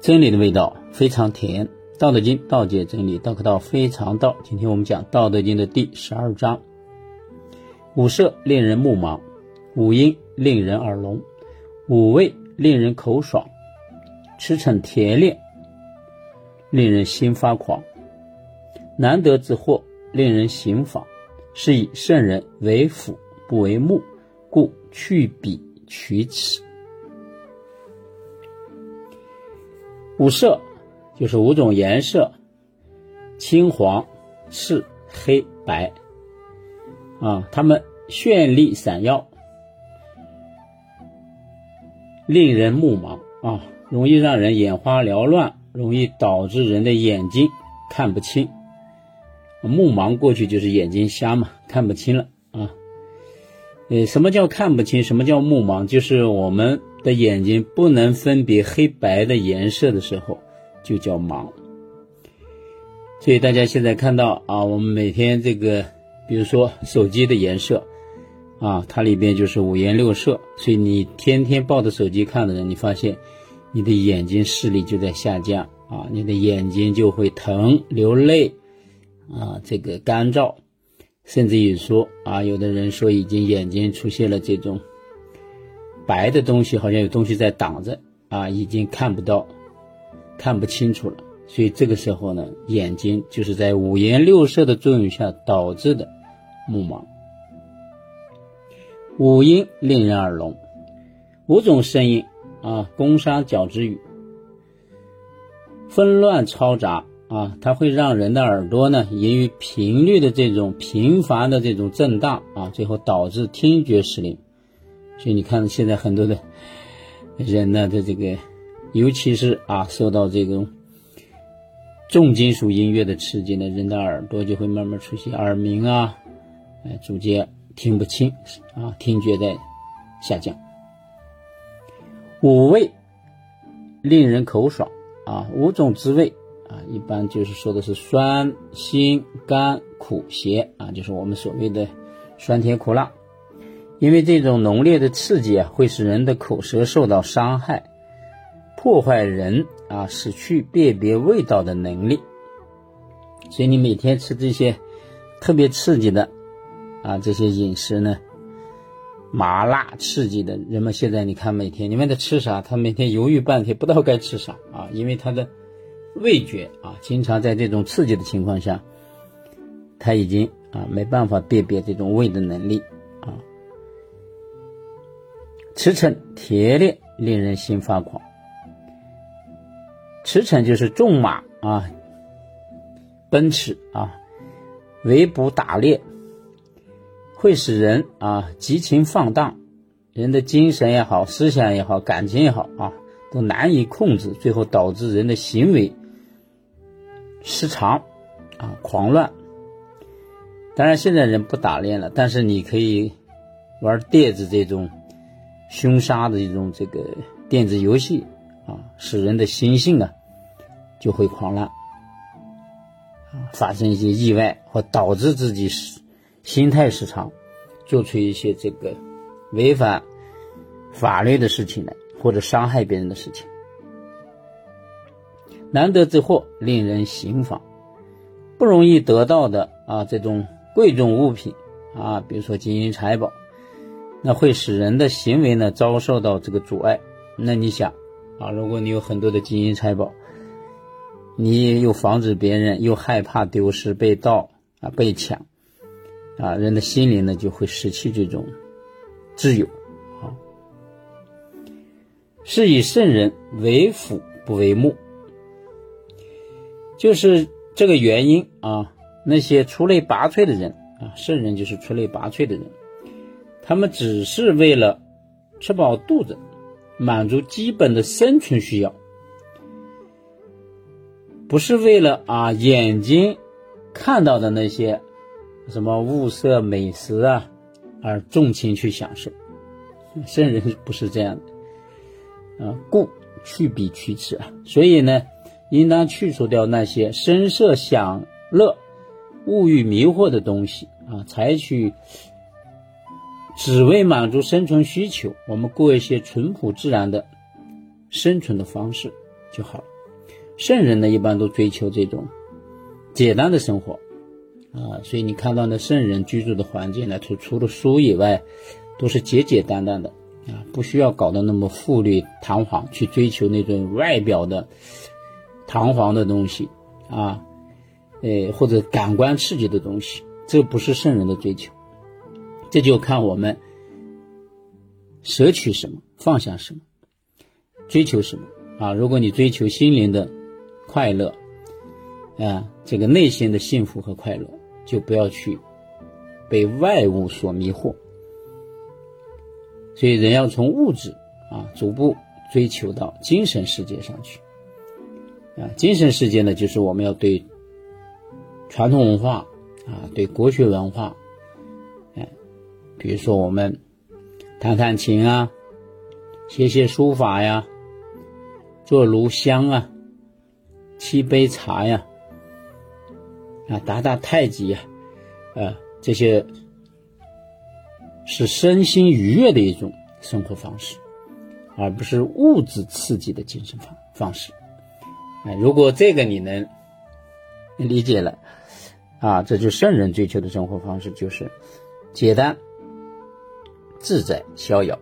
真理的味道非常甜。道德经，道解真理，道可道非常道。今天我们讲道德经的第十二章：五色令人目盲，五音令人耳聋，五味令人口爽，驰骋甜猎令人心发狂。难得之货令人行妨，是以圣人为辅不为目，故去彼取此。五色就是五种颜色：青、黄、赤、黑、白。啊，它们绚丽闪耀，令人目盲啊，容易让人眼花缭乱，容易导致人的眼睛看不清。目盲过去就是眼睛瞎嘛，看不清了啊。呃，什么叫看不清？什么叫目盲？就是我们的眼睛不能分别黑白的颜色的时候，就叫盲。所以大家现在看到啊，我们每天这个，比如说手机的颜色啊，它里边就是五颜六色。所以你天天抱着手机看的人，你发现你的眼睛视力就在下降啊，你的眼睛就会疼、流泪。啊，这个干燥，甚至于说啊，有的人说已经眼睛出现了这种白的东西，好像有东西在挡着啊，已经看不到，看不清楚了。所以这个时候呢，眼睛就是在五颜六色的作用下导致的目盲。五音令人耳聋，五种声音啊，宫商角徵羽，纷乱嘈杂。啊，它会让人的耳朵呢，由于频率的这种频繁的这种震荡啊，最后导致听觉失灵。所以你看，现在很多的人呢，的这个，尤其是啊，受到这种重金属音乐的刺激呢，人的耳朵就会慢慢出现耳鸣啊，哎，逐渐听不清啊，听觉在下降。五味令人口爽啊，五种滋味。啊，一般就是说的是酸、辛、甘、苦、咸啊，就是我们所谓的酸甜苦辣。因为这种浓烈的刺激啊，会使人的口舌受到伤害，破坏人啊失去辨别味道的能力。所以你每天吃这些特别刺激的啊这些饮食呢，麻辣刺激的，人们现在你看每天你问他吃啥，他每天犹豫半天，不知道该吃啥啊，因为他的。味觉啊，经常在这种刺激的情况下，他已经啊没办法辨别这种味的能力啊。驰骋铁猎令人心发狂。驰骋就是纵马啊，奔驰啊，围捕打猎，会使人啊激情放荡，人的精神也好，思想也好，感情也好啊，都难以控制，最后导致人的行为。失常，啊，狂乱。当然，现在人不打猎了，但是你可以玩电子这种凶杀的这种这个电子游戏啊，使人的心性啊就会狂乱，啊，发生一些意外或导致自己心态失常，做出一些这个违反法律的事情来，或者伤害别人的事情。难得之货令人行妨，不容易得到的啊，这种贵重物品啊，比如说金银财宝，那会使人的行为呢遭受到这个阻碍。那你想啊，如果你有很多的金银财宝，你又防止别人，又害怕丢失被盗啊被抢啊，人的心灵呢就会失去这种自由啊。是以圣人为辅不为目。就是这个原因啊，那些出类拔萃的人啊，圣人就是出类拔萃的人，他们只是为了吃饱肚子，满足基本的生存需要，不是为了啊眼睛看到的那些什么物色美食啊而纵情去享受，圣人不是这样的啊，故去彼取此啊，所以呢。应当去除掉那些声色享乐、物欲迷惑的东西啊，采取只为满足生存需求，我们过一些淳朴自然的生存的方式就好了。圣人呢，一般都追求这种简单的生活啊，所以你看到那圣人居住的环境呢，除除了书以外，都是简简单单的啊，不需要搞得那么富丽堂皇，去追求那种外表的堂皇的东西啊，呃，或者感官刺激的东西，这不是圣人的追求。这就看我们舍取什么，放下什么，追求什么啊？如果你追求心灵的，快乐，啊，这个内心的幸福和快乐，就不要去被外物所迷惑。所以，人要从物质啊，逐步追求到精神世界上去。啊，精神世界呢，就是我们要对传统文化啊，对国学文化，哎，比如说我们弹弹琴啊，写写书法呀，做炉香啊。沏杯茶呀，啊，打打太极呀，啊，这些是身心愉悦的一种生活方式，而不是物质刺激的精神方方式。哎，如果这个你能理解了，啊，这就圣人追求的生活方式，就是简单、自在、逍遥。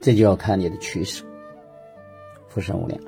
这就要看你的取舍。福生无量。